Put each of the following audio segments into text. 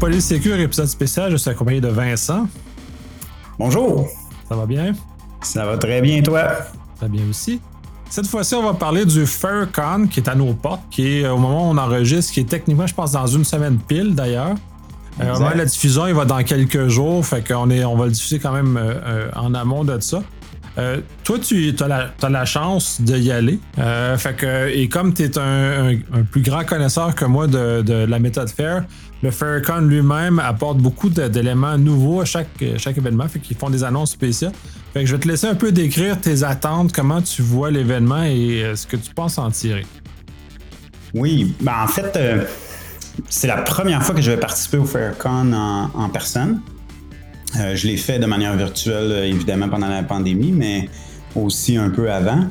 Polysécure, épisode spécial. Je suis accompagné de Vincent. Bonjour. Ça va bien? Ça va très bien, toi? Très bien aussi. Cette fois-ci, on va parler du FairCon qui est à nos portes, qui est au moment où on enregistre, qui est techniquement, je pense, dans une semaine pile d'ailleurs. Euh, la diffusion, il va dans quelques jours, fait qu'on est, on va le diffuser quand même euh, euh, en amont de ça. Euh, toi, tu as la, chance d'y aller. Euh, et comme tu es un, plus grand connaisseur que moi de, de la méthode FAIR, le FairCon lui-même apporte beaucoup d'éléments nouveaux à chaque, événement, fait qu'ils font des annonces spéciales. Fait que je vais te laisser un peu décrire tes attentes, comment tu vois l'événement et euh, ce que tu penses en tirer. Oui, ben en fait, c'est la première fois que je vais participer au FairCon en personne. Euh, je l'ai fait de manière virtuelle, évidemment, pendant la pandémie, mais aussi un peu avant.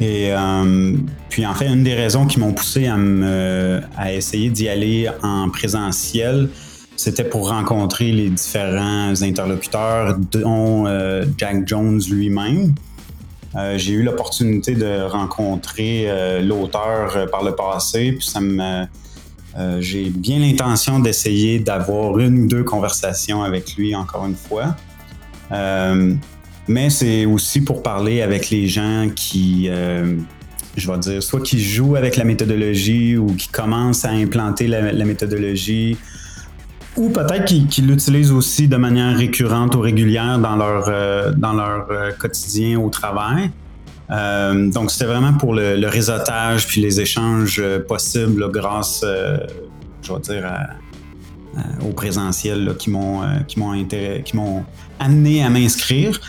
Et euh, puis, en fait, une des raisons qui m'ont poussé à, essayer d'y aller en présentiel, c'était pour rencontrer les différents interlocuteurs, dont euh, Jack Jones lui-même. Euh, j'ai eu l'opportunité de rencontrer euh, l'auteur par le passé, puis ça me euh, j'ai bien l'intention d'essayer d'avoir une ou deux conversations avec lui encore une fois. Euh, mais c'est aussi pour parler avec les gens qui, euh, je vais dire, soit qui jouent avec la méthodologie ou qui commencent à implanter la, méthodologie, ou peut-être qui, qui l'utilisent aussi de manière récurrente ou régulière dans leur, dans leur quotidien au travail. Euh, donc, c'était vraiment pour le, réseautage puis les échanges euh, possibles grâce, euh, je vais dire, au présentiel qui m'ont qui m'ont amené à m'inscrire.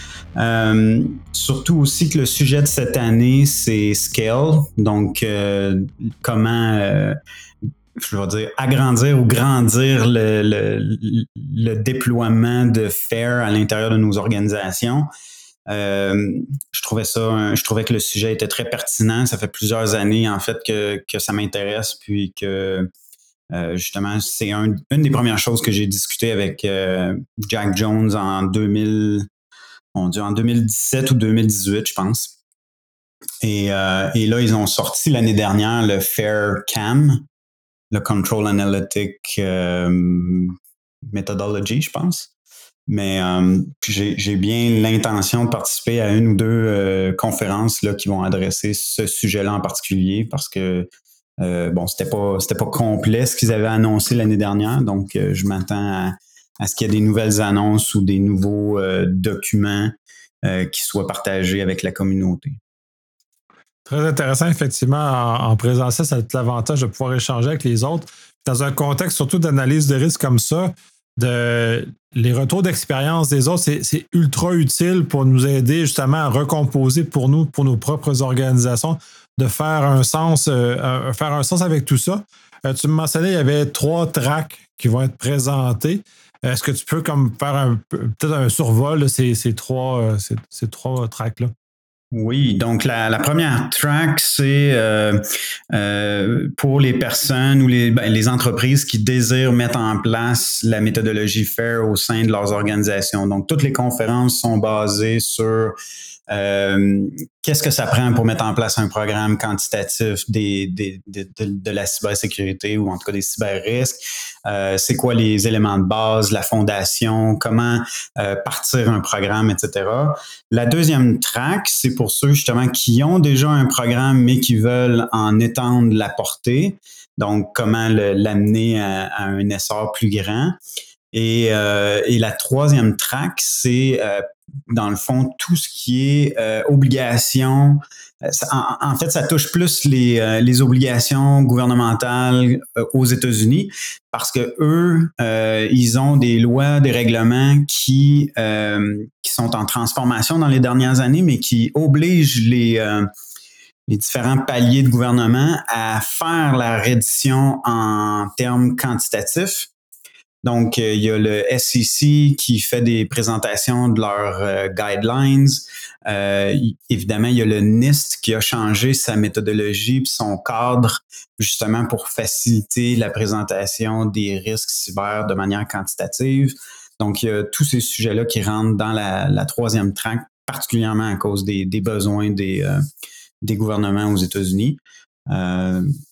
Surtout aussi que le sujet de cette année, c'est scale. Donc, comment je vais dire, agrandir ou grandir le, le déploiement de FAIR à l'intérieur de nos organisations. Euh, je trouvais ça, je trouvais que le sujet était très pertinent. Ça fait plusieurs années en fait que, ça m'intéresse, puis que euh, justement c'est un, une des premières choses que j'ai discuté avec euh, Jack Jones en 2000, on dit en 2017 ou 2018, je pense. Et, et là ils ont sorti l'année dernière le Fair Cam, le Control Analytic Methodology, je pense. Mais euh, j'ai bien l'intention de participer à une ou deux euh, conférences là, qui vont adresser ce sujet-là en particulier parce que euh, bon, c'était pas pas complet ce qu'ils avaient annoncé l'année dernière, donc je m'attends à, ce qu'il y ait des nouvelles annonces ou des nouveaux documents qui soient partagés avec la communauté. Très intéressant, effectivement, en, en présentiel, ça a l'avantage de pouvoir échanger avec les autres. Dans un contexte surtout d'analyse de risque comme ça, les retours d'expérience des autres, c'est ultra utile pour nous aider justement à recomposer pour nous, pour nos propres organisations, de faire un sens, euh, avec tout ça. Euh, tu me mentionnais, il y avait trois tracks qui vont être présentés. Est-ce que tu peux comme faire peut-être un survol de ces, ces trois, euh, ces, ces trois tracks-là? Oui, donc la, première track, c'est euh, euh, pour les personnes ou les, ben, les entreprises qui désirent mettre en place la méthodologie FAIR au sein de leurs organisations. Donc, toutes les conférences sont basées sur euh, qu'est-ce que ça prend pour mettre en place un programme quantitatif des, des, de, de, de, la cybersécurité ou en tout cas des cyber-risques? Euh, c'est quoi les éléments de base, la fondation, comment euh, partir un programme, etc. La deuxième track, c'est pour ceux justement qui ont déjà un programme mais qui veulent en étendre la portée. Donc, comment l'amener à, un essor plus grand. Et, euh, et la troisième track, c'est dans le fond tout ce qui est euh, obligation. En, fait, ça touche plus les, euh, les obligations gouvernementales euh, aux États-Unis parce que eux, euh, ils ont des lois, des règlements qui qui sont en transformation dans les dernières années, mais qui obligent les les différents paliers de gouvernement à faire la reddition en termes quantitatifs donc, euh, il y a le SEC qui fait des présentations de leurs euh, guidelines. Euh, évidemment, il y a le NIST qui a changé sa méthodologie et son cadre justement pour faciliter la présentation des risques cyber de manière quantitative. Donc, il y a tous ces sujets-là qui rentrent dans la, troisième track, particulièrement à cause des, besoins des, gouvernements aux États-Unis.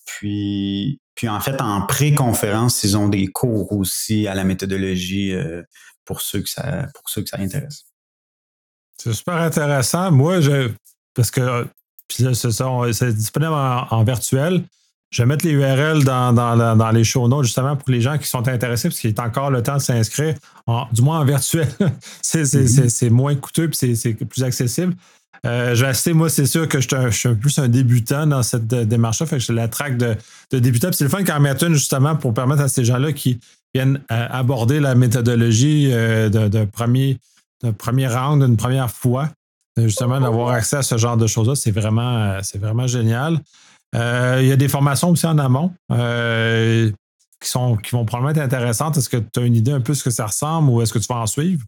Puis Puis en fait, en pré-conférence, ils ont des cours aussi à la méthodologie pour ceux que ça, pour ceux que ça intéresse. C'est super intéressant. Moi, je, parce que c'est disponible en, virtuel. Je vais mettre les URL dans, les show notes justement pour les gens qui sont intéressés, parce qu'il est encore le temps de s'inscrire, du moins en virtuel. Mm-hmm. c'est moins coûteux et c'est plus accessible. Euh, je vais assister, moi, c'est sûr que je suis, plus un débutant dans cette démarche-là. Fait que je la traque de, de débutant. c'est le fun qu'en mettre une justement pour permettre à ces gens-là qui viennent euh, aborder la méthodologie euh, d'un premier, premier round, d'une première fois, justement d'avoir accès à ce genre de choses-là. C'est vraiment, c'est vraiment génial. il y a des formations aussi en amont qui, sont, qui vont probablement être intéressantes. Est-ce que tu as une idée un peu de ce que ça ressemble ou est-ce que tu vas en suivre?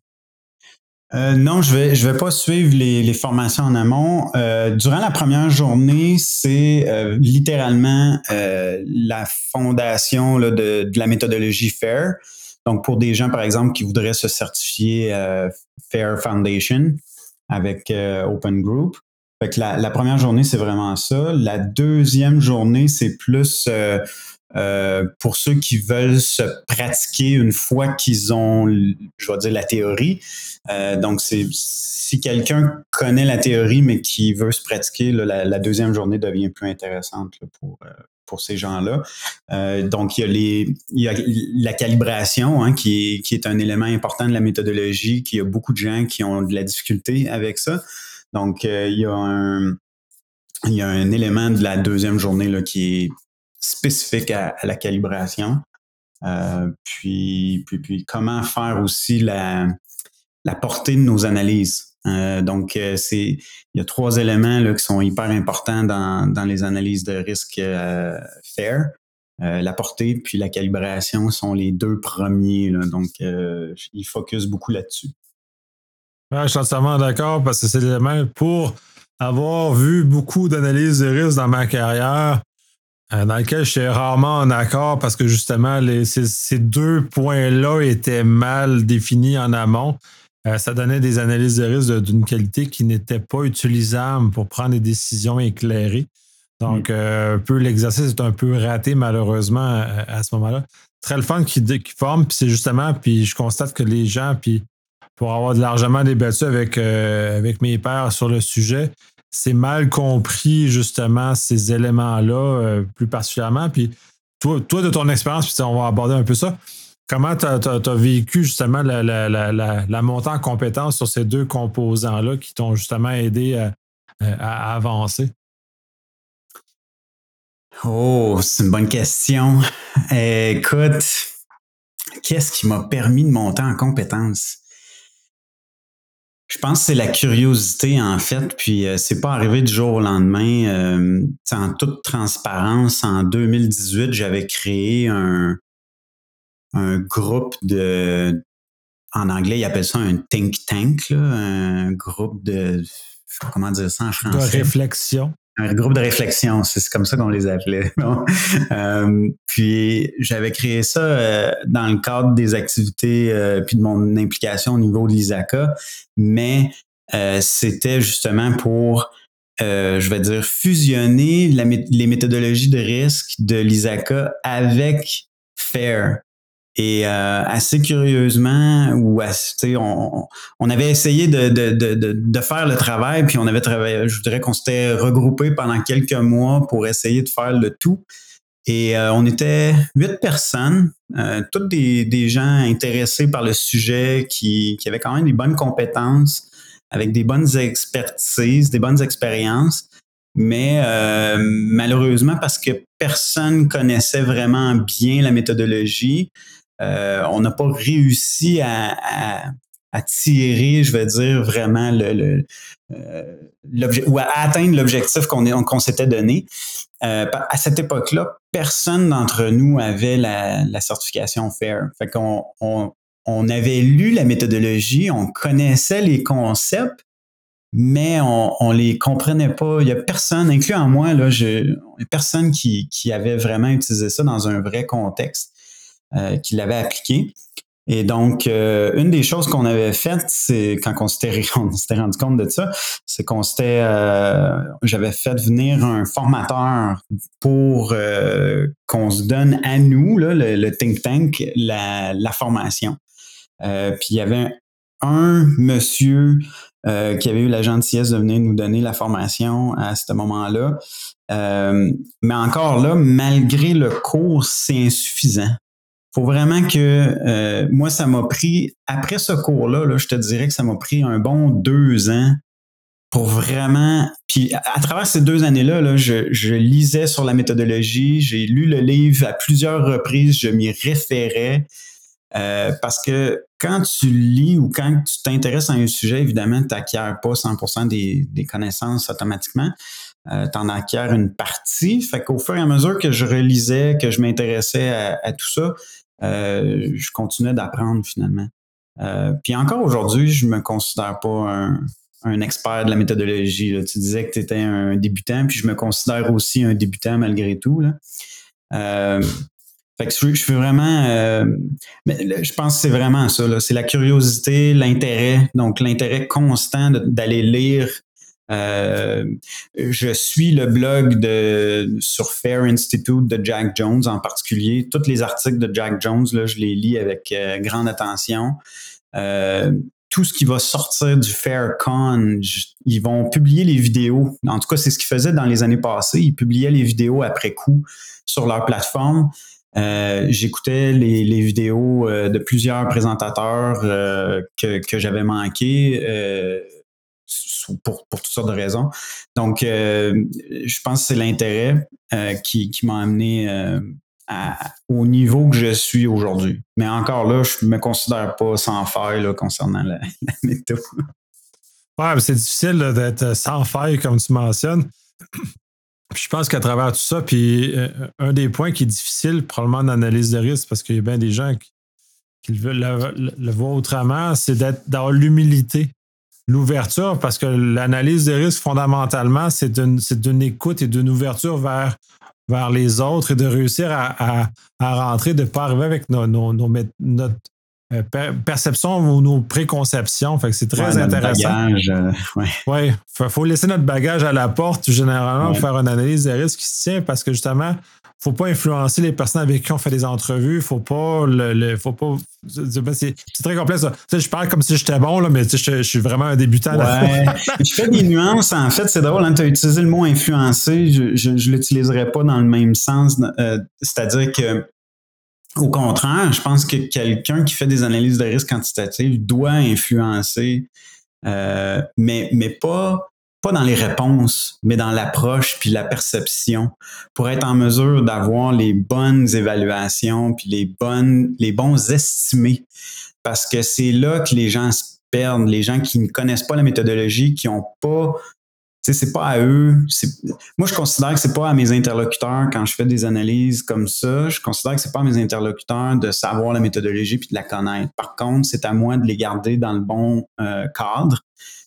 Euh, non, je vais je vais pas suivre les, formations en amont. Euh, durant la première journée, c'est euh, littéralement la fondation de, la méthodologie FAIR. Donc, pour des gens, par exemple, qui voudraient se certifier FAIR Foundation avec Open Group. Fait la, la première journée, c'est vraiment ça. La deuxième journée, c'est plus euh, pour ceux qui veulent se pratiquer une fois qu'ils ont, je vais dire, la théorie. Euh, donc, c'est si quelqu'un connaît la théorie, mais qui veut se pratiquer, la, deuxième journée devient plus intéressante pour, euh, pour ces gens-là. donc, il y, a les, il y a la calibration, hein, qui, est, un élément important de la méthodologie, qu'il y a beaucoup de gens qui ont de la difficulté avec ça. Donc, il y a un, élément de la deuxième journée qui est spécifique à, la calibration. Euh, puis, puis, puis, comment faire aussi la, la portée de nos analyses. Euh, donc, euh, c'est il y a trois éléments là, qui sont hyper importants dans, dans les analyses de risque fair. la portée puis la calibration sont les deux premiers. Donc, il focus beaucoup là-dessus. Je suis entièrement d'accord parce que c'est l'élément pour avoir vu beaucoup d'analyses de risque dans ma carrière. Euh, dans lequel je suis rarement en accord parce que justement, ces, deux points-là étaient mal définis en amont. Euh, ça donnait des analyses de risque d'une qualité qui n'était pas utilisable pour prendre des décisions éclairées. Donc, mm. euh, un peu l'exercice est un peu raté malheureusement à, ce moment-là. Très le fun qui, qui forme, puis c'est justement, puis je constate que les gens, puis pour avoir largement débattu avec, avec mes pairs sur le sujet, c'est mal compris justement ces éléments-là euh, plus particulièrement. Puis toi, toi de ton expérience, puis on va aborder un peu ça. Comment tu as, vécu justement la, montée en compétence sur ces deux composants-là qui t'ont justement aidé à, avancer? Oh, c'est une bonne question. Écoute, qu'est-ce qui m'a permis de monter en compétence? Je pense que c'est la curiosité en fait, puis euh, c'est pas arrivé du jour au lendemain. Euh, en toute transparence, en 2018, j'avais créé un, un groupe de, en anglais, ils appellent ça un think tank, un groupe de, comment dire ça en français? De réflexion un groupe de réflexion, c'est comme ça qu'on les appelait. euh, puis j'avais créé ça euh, dans le cadre des activités euh, puis de mon implication au niveau de l'ISACA, mais euh, c'était justement pour, je vais dire, fusionner les méthodologies de risque de l'ISACA avec FAIR. Et euh, assez curieusement, ou on, on avait essayé de, de, de, de, faire le travail, puis on avait travaillé, je dirais qu'on s'était regroupé pendant quelques mois pour essayer de faire le tout. Et euh, on était huit personnes, euh, toutes des, des, gens intéressés par le sujet, qui, qui avaient quand même des bonnes compétences, avec des bonnes expertises, des bonnes expériences. Mais malheureusement, parce que personne connaissait vraiment bien la méthodologie, euh, on n'a pas réussi à, tirer, je vais dire, vraiment le, euh, ou à atteindre l'objectif qu'on s'était donné. Euh, à cette époque-là, personne d'entre nous avait la, certification FAIR. Fait qu'on on, avait lu la méthodologie, on connaissait les concepts, mais on, on les comprenait pas. Il y a personne, incluant moi, là, personne qui avait vraiment utilisé ça dans un vrai contexte. Euh, qui l'avait appliqué. Et donc, euh, une des choses qu'on avait faites, c'est quand on s'était, rendu compte de ça, c'est qu'on s'était, euh, j'avais fait venir un formateur pour qu'on se donne à nous, le, think tank, la, la formation. puis il y avait un monsieur qui avait eu la gentillesse de venir nous donner la formation à ce moment-là. mais encore là, malgré le cours, c'est insuffisant faut vraiment que euh, moi, ça m'a pris, après ce cours-là, je te dirais que ça m'a pris un bon deux ans pour vraiment. Puis à, travers ces deux années-là, là, je, lisais sur la méthodologie, j'ai lu le livre à plusieurs reprises, je m'y référais. Euh, parce que quand tu lis ou quand tu t'intéresses à un sujet, évidemment, tu n'acquiers pas 100% des, connaissances automatiquement. Euh, tu en acquiers une partie. Fait qu'au fur et à mesure que je relisais, que je m'intéressais à, tout ça, euh, je continuais d'apprendre finalement. Euh, puis encore aujourd'hui, je me considère pas un, expert de la méthodologie. Tu disais que tu étais un débutant, puis je me considère aussi un débutant malgré tout. Euh, fait que je, suis vraiment, je pense que c'est vraiment ça. C'est la curiosité, l'intérêt, donc l'intérêt constant d'aller lire euh, je suis le blog de, sur Fair Institute de Jack Jones en particulier. Tous les articles de Jack Jones, là, je les lis avec euh, grande attention. Euh, tout ce qui va sortir du FairCon, ils vont publier les vidéos. En tout cas, c'est ce qu'ils faisaient dans les années passées. Ils publiaient les vidéos après coup sur leur plateforme. J'écoutais les, vidéos de plusieurs présentateurs que, que j'avais manqué pour, toutes sortes de raisons. Donc, euh, je pense que c'est l'intérêt euh, qui, m'a amené euh, au niveau que je suis aujourd'hui. Mais encore là, je ne me considère pas sans faille concernant la, méthode. Ouais, c'est difficile d'être sans faille, comme tu mentionnes. je pense qu'à travers tout ça, puis un des points qui est difficile, probablement d'analyse de risque, parce qu'il y a bien des gens qui, veulent le, le voir autrement, c'est d'être dans l'humilité l'ouverture, parce que l'analyse des risques, fondamentalement, c'est une, une, écoute et d'une ouverture vers, vers les autres et de réussir à, rentrer, de ne pas arriver avec nos, nos, notre euh, perception ou nos préconceptions. Fait que c'est très intéressant. Bagage, euh, ouais. Il faut, laisser notre bagage à la porte, généralement, pour faire une analyse des risques qui se tient parce que justement, faut pas influencer les personnes avec qui on fait des entrevues. Faut pas le, faut pas. C'est très complexe. je parle comme si j'étais bon, là, mais je, suis vraiment un débutant. Ouais. je fais des nuances. En fait, c'est drôle. Hein, tu as utilisé le mot influencer. Je ne l'utiliserai pas dans le même sens. Euh, c'est-à-dire que au contraire, je pense que quelqu'un qui fait des analyses de risque quantitatives doit influencer, euh, mais, mais pas pas dans les réponses, mais dans l'approche puis la perception pour être en mesure d'avoir les bonnes évaluations puis les bonnes, les bons estimés. Parce que c'est là que les gens se perdent, les gens qui ne connaissent pas la méthodologie, qui n'ont pas c'est pas à eux. Moi, je considère que c'est pas à mes interlocuteurs quand je fais des analyses comme ça. Je considère que c'est pas à mes interlocuteurs de savoir la méthodologie puis de la connaître. Par contre, c'est à moi de les garder dans le bon euh, cadre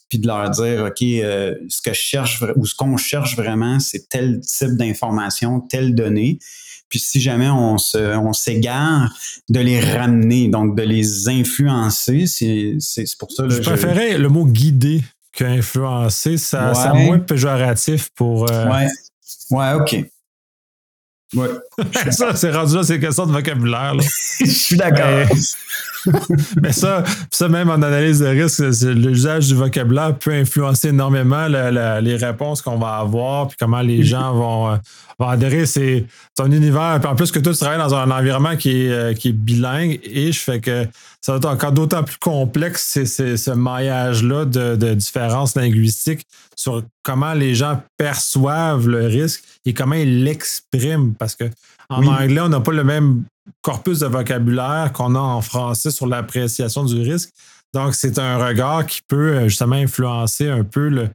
puis de leur dire, OK, euh, ce que je cherche ou ce qu'on cherche vraiment, c'est tel type d'information, telle donnée. Puis si jamais on se, on s'égare, de les ramener, donc de les influencer, c'est, c'est, pour ça. Là, je, préférais le mot guider qu'influencer. Ça, ça moins péjoratif pour. Euh, ouais. Ouais, OK. Ouais. ça, c'est rendu là, c'est question de vocabulaire. je suis d'accord. Mais ça, ça, même en analyse de risque, l'usage du vocabulaire peut influencer énormément les réponses qu'on va avoir, puis comment les gens vont, euh, vont adhérer. C'est ton univers. Puis en plus que toi, tu travailles dans un environnement qui est, euh, qui est bilingue, et je fais que ça va être encore d'autant plus complexe, ce maillage-là de, de différences linguistiques sur comment les gens perçoivent le risque et comment ils l'expriment. Parce que en anglais, on n'a pas le même corpus de vocabulaire qu'on a en français sur l'appréciation du risque. Donc, c'est un regard qui peut euh, justement influencer un peu le,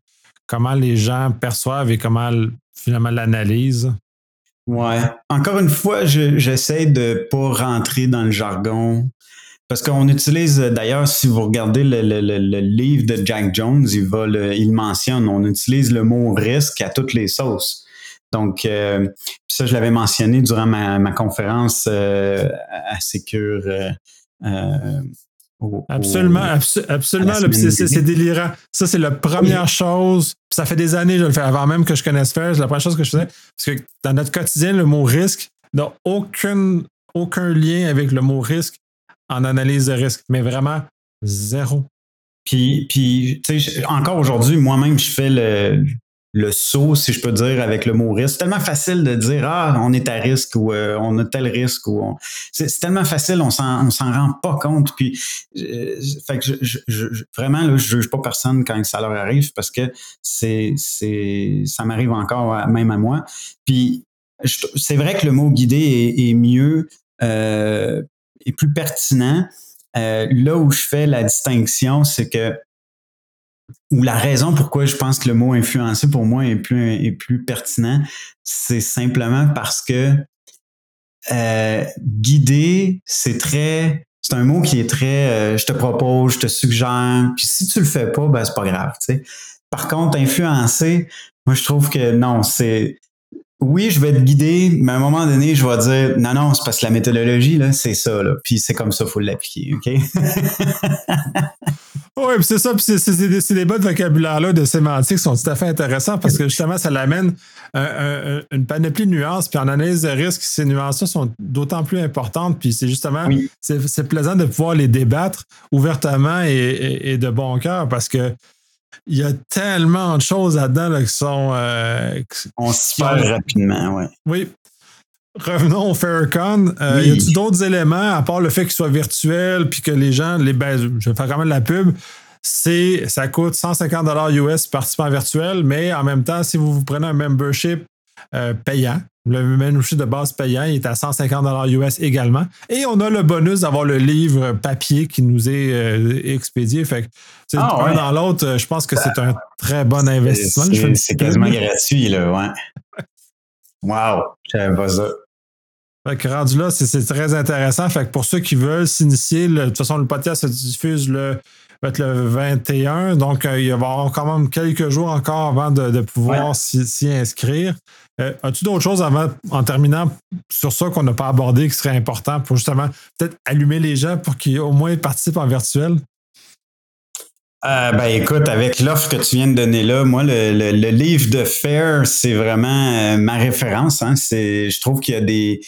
comment les gens perçoivent et comment finalement l'analysent. Ouais. Encore une fois, j'essaie de de pas rentrer dans le jargon. Parce qu'on utilise, d'ailleurs, si vous regardez le, livre de Jack Jones, il, va il mentionne, on utilise le mot risque à toutes les sauces. Donc, euh, ça, je l'avais mentionné durant ma, conférence euh, à Secure euh, absolument, absolument. C'est délirant. Ça, c'est la première chose. Ça fait des années que je le fais avant même que je connaisse faire. C'est la première chose que je faisais. Parce que dans notre quotidien, le mot risque n'a aucun, aucun lien avec le mot risque en analyse de risque. Mais vraiment, zéro. Puis, puis encore aujourd'hui, moi-même, je fais le, le saut, si je peux dire, avec le mot risque. C'est tellement facile de dire ah on est à risque ou euh, on a tel risque ou c'est, tellement facile, on s'en s'en rend pas compte. Puis fait que je, je, vraiment là, je juge pas personne quand ça leur arrive parce que c'est ça m'arrive encore même à moi. Puis c'est vrai que le mot guidé est, mieux euh, et plus pertinent. là où je fais la distinction, c'est que ou la raison pourquoi je pense que le mot influencer pour moi est plus, est plus pertinent, c'est simplement parce que euh, guider, c'est très. C'est un mot qui est très euh, je te propose, je te suggère. Puis si tu le fais pas, ben c'est pas grave. sais. Par contre, influencer, moi je trouve que non, c'est. Oui, je vais te guider, mais à un moment donné, je vais dire non, non, c'est parce que la méthodologie, là, c'est ça, là. Puis c'est comme ça, il faut l'appliquer, OK? Oui, c'est ça. Puis c'est des, des de vocabulaire-là, de sémantique, sont tout à fait intéressants parce que justement, ça l'amène une panoplie de nuances. Puis en analyse de risque, ces nuances-là sont d'autant plus importantes. Puis c'est justement, c'est plaisant de pouvoir les débattre ouvertement et, de bon cœur parce que il y a tellement de choses là-dedans qui sont. Euh, On se perd rapidement, oui. Oui. Revenons au Faircon. Euh, y a-t-il d'autres éléments, à part le fait qu'il soit virtuel, puis que les gens, les, ben, je vais faire quand même de la pub, c'est, ça coûte 150 US participant virtuel, mais en même temps, si vous, vous prenez un membership euh, payant, le membership de base payant, il est à 150 US également. Et on a le bonus d'avoir le livre papier qui nous est euh, expédié. Fait que, ah, dans l'autre, je pense que c'est un très bon investissement. C'est quasiment gratuit, là, ouais. Wow, j'avais pas ça. Fait que rendu là, c'est très intéressant. Fait que pour ceux qui veulent s'initier, de toute façon, le podcast se diffuse le, le 21. Donc, euh, il va y avoir quand même quelques jours encore avant de, pouvoir s'y inscrire. Euh, as-tu d'autres choses avant, en terminant sur ça qu'on n'a pas abordé qui serait important pour justement peut-être allumer les gens pour qu'ils au moins participent en virtuel? Euh, ben écoute, avec l'offre que tu viens de donner là, moi le, le, livre de Fair, c'est vraiment ma référence. Hein. C'est, je trouve qu'il y a des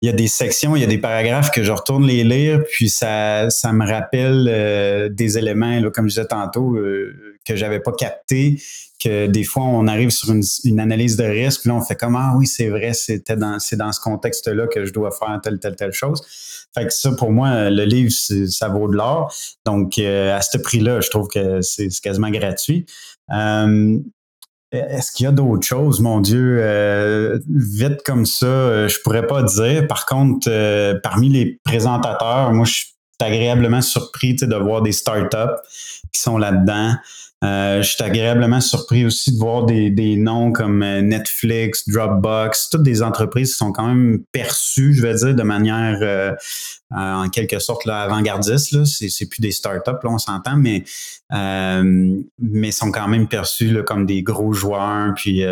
il y a des sections, il y a des paragraphes que je retourne les lire, puis ça, ça me rappelle euh, des éléments, là, comme je disais tantôt, euh, que j'avais pas capté, que des fois on arrive sur une, analyse de risque, là on fait comme ah oui c'est vrai, c'était dans c'est dans ce contexte-là que je dois faire telle telle telle chose. Fait que ça pour moi le livre ça vaut de l'or. Donc euh, à ce prix-là, je trouve que c'est quasiment gratuit. Est-ce qu'il y a d'autres choses, mon Dieu, euh, vite comme ça, euh, je pourrais pas dire. Par contre, euh, parmi les présentateurs, moi, je suis agréablement surpris de voir des startups qui sont là-dedans. Euh, je suis agréablement surpris aussi de voir des, des, noms comme euh, Netflix, Dropbox, toutes des entreprises qui sont quand même perçues, je vais dire, de manière euh, en quelque sorte là, avant-gardiste. Là. C'est, plus des startups, là, on s'entend, mais mais sont quand même perçus là, comme des gros joueurs, puis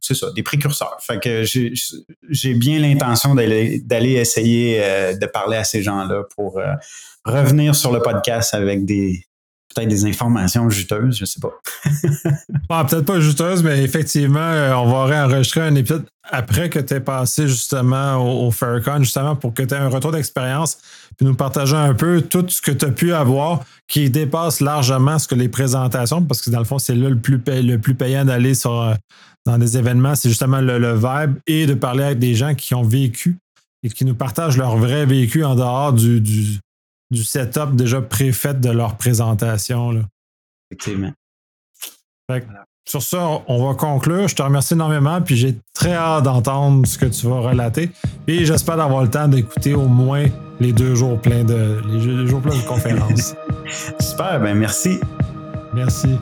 c'est ça, des précurseurs. Fait que j'ai, j'ai bien l'intention d'aller, d'aller essayer de parler à ces gens-là pour revenir sur le podcast avec des, peut-être des informations juteuses, je sais pas. Peut-être pas juteuses, mais effectivement, euh, on va réenregistrer un épisode après que tu aies passé justement au, Faircon, justement pour que tu aies un retour d'expérience, puis nous partager un peu tout ce que tu as pu avoir qui dépasse largement ce que les présentations, parce que dans le fond, c'est là le plus, le plus payant d'aller sur euh, dans des événements, c'est justement le, le vibe et de parler avec des gens qui ont vécu et qui nous partagent leur vrai vécu en dehors du, du setup déjà préfait de leur présentation. Là. Effectivement. Sur ça, on va conclure. Je te remercie énormément, puis j'ai très hâte d'entendre ce que tu vas relater. Et j'espère d'avoir le temps d'écouter au moins les deux jours pleins de, les jours pleins de conférences. Super, ben merci. Merci.